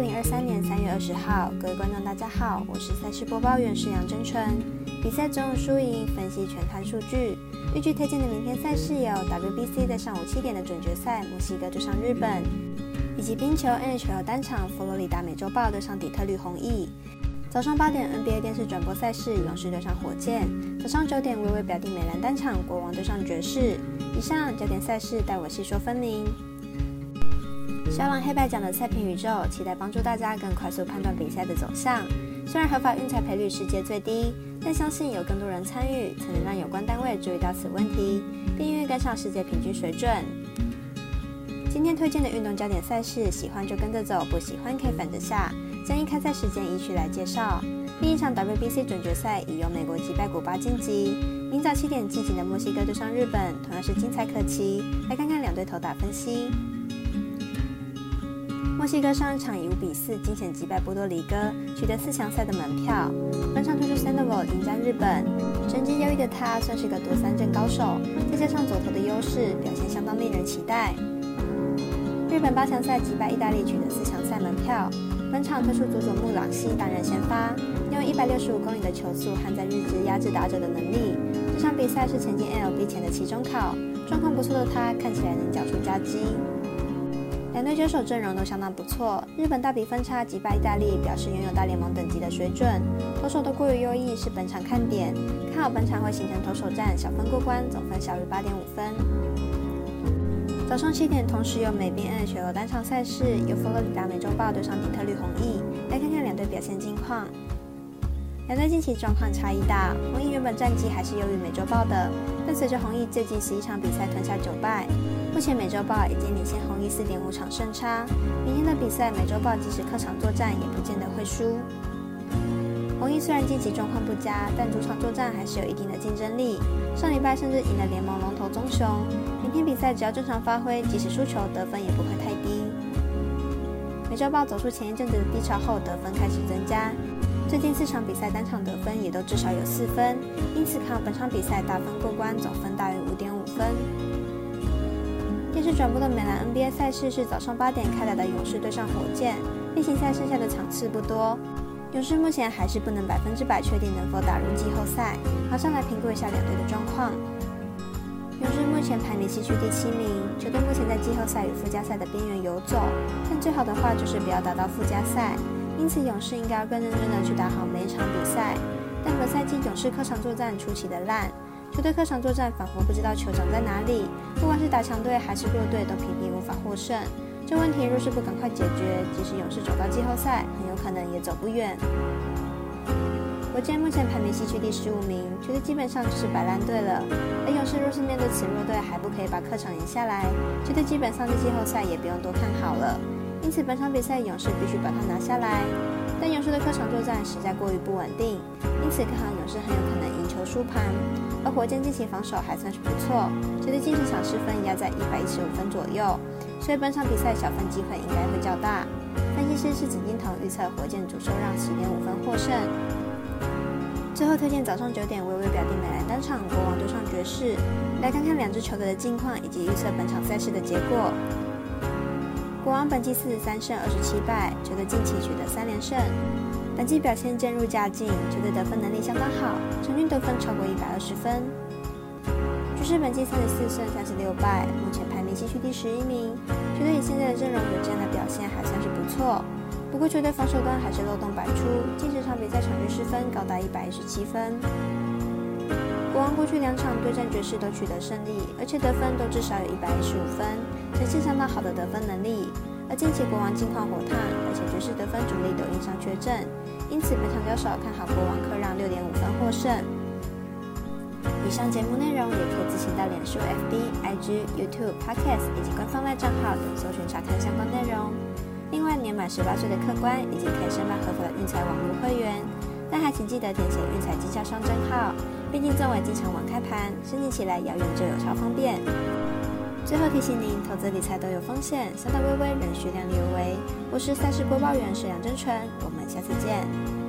二零二三年三月二十号，各位观众大家好，我是赛事播报员是杨真纯。比赛总有输赢，分析全看数据。预计推荐的明天赛事有 WBC 在上午七点的准决赛，墨西哥对上日本，以及冰球 NHL 单场佛罗里达美洲豹对上底特律红翼。早上八点 NBA 电视转播赛事，勇士对上火箭。早上九点微微表弟美兰单场国王对上爵士。以上焦点赛事，待我细说分明。肖朗黑白奖的赛评宇宙，期待帮助大家更快速判断比赛的走向。虽然合法运彩赔率世界最低，但相信有更多人参与，才能让有关单位注意到此问题，并愿意跟上世界平均水准。今天推荐的运动焦点赛事，喜欢就跟着走，不喜欢可以反着下。将以开赛时间依序来介绍。第一场 WBC 准决赛已由美国击败古巴晋级。明早七点进行的墨西哥对上日本，同样是精彩可期。来看看两队投打分析。墨西哥上一场以五比四惊险击败波多黎各，取得四强赛的门票。本场推出 Sandoval 迎战日本，成绩优异的他算是个夺三振高手，再加上左投的优势，表现相当令人期待。日本八强赛击败意大利，取得四强赛门票。本场推出佐佐木朗希担任先发，用一百六十五公里的球速和在日职压制打者的能力。这场比赛是前进 LB 前的期中考，状况不错的他看起来能缴出佳绩。两队交手阵容都相当不错，日本大比分差击败意大利，表示拥有大联盟等级的水准，投手都过于优异，是本场看点。看好本场会形成投手战，小分过关，总分小于八点五分。早上七点，同时有美兵 NHL 单场赛事，由佛罗里达美洲豹对上底特律红翼，来看看两队表现近况。两队近期状况差异大，红翼原本战绩还是优于美洲豹的，但随着红翼最近十一场比赛吞下九败，目前美洲豹已经领先红翼四点五场胜差。明天的比赛，美洲豹即使客场作战，也不见得会输。红翼虽然近期状况不佳，但主场作战还是有一定的竞争力。上礼拜甚至赢了联盟龙头棕熊。明天比赛只要正常发挥，即使输球，得分也不会太低。美洲豹走出前一阵子的低潮后，得分开始增加。最近四场比赛单场得分也都至少有四分，因此看本场比赛打分过关，总分大于五点五分。电视转播的美兰 NBA 赛事是早上八点开打的勇士对上火箭，例行赛剩下的场次不多，勇士目前还是不能百分之百确定能否打入季后赛。马上来评估一下两队的状况。勇士目前排名西区第七名，球队目前在季后赛与附加赛的边缘游走，但最好的话就是不要打到附加赛。因此，勇士应该要更认真的去打好每一场比赛。但本赛季勇士客场作战出奇的烂，球队客场作战仿佛不知道球场在哪里，不管是打强队还是弱队都频频无法获胜。这问题若是不赶快解决，即使勇士走到季后赛，很有可能也走不远。火箭目前排名西区第十五名，球队基本上就是摆烂队了。而勇士若是面对此弱队还不可以把客场赢下来，球队基本上在季后赛也不用多看好了。因此，本场比赛勇士必须把它拿下来。但勇士的客场作战实在过于不稳定，因此看好勇士很有可能赢球输盘。而火箭近期防守还算是不错，球队近十场失分压在一百一十五分左右，所以本场比赛小分机会应该会较大。分析师是紫金童预测火箭主胜让十点五分获胜。最后推荐早上九点微微表弟美兰单场国王对上爵士，来看看两支球队的近况以及预测本场赛事的结果。国王本季四十三胜二十七败，球队近期取得三连胜，本季表现渐入佳境，球队得分能力相当好，场均得分超过一百二十分。爵士本季三十四胜三十六败，目前排名西区第十一名，球队以现在的阵容有这样的表现还算是不错。不过球队防守端还是漏洞百出，近十场比赛场均失分高达一百一十七分。国王过去两场对战爵士都取得胜利，而且得分都至少有一百一十五分，呈现相当好的得分能力。而近期国王近况火烫，而且爵士得分主力都因伤缺阵，因此本场交手看好国王客让六点五分获胜。以上节目内容也可以自行到脸书、FB、IG、YouTube、Podcast 以及官方外账号等搜寻查看相关内容。另外，年满十八岁的客官已经可以申办合法的运彩网络会员，但还请记得填写运彩经销商证号。毕竟中尾经常网开盘，申请起来遥远就有超方便。最后提醒您，投资理财都有风险，三大微微仍需量力而为。我是赛事播报员沈阳真纯，我们下次见。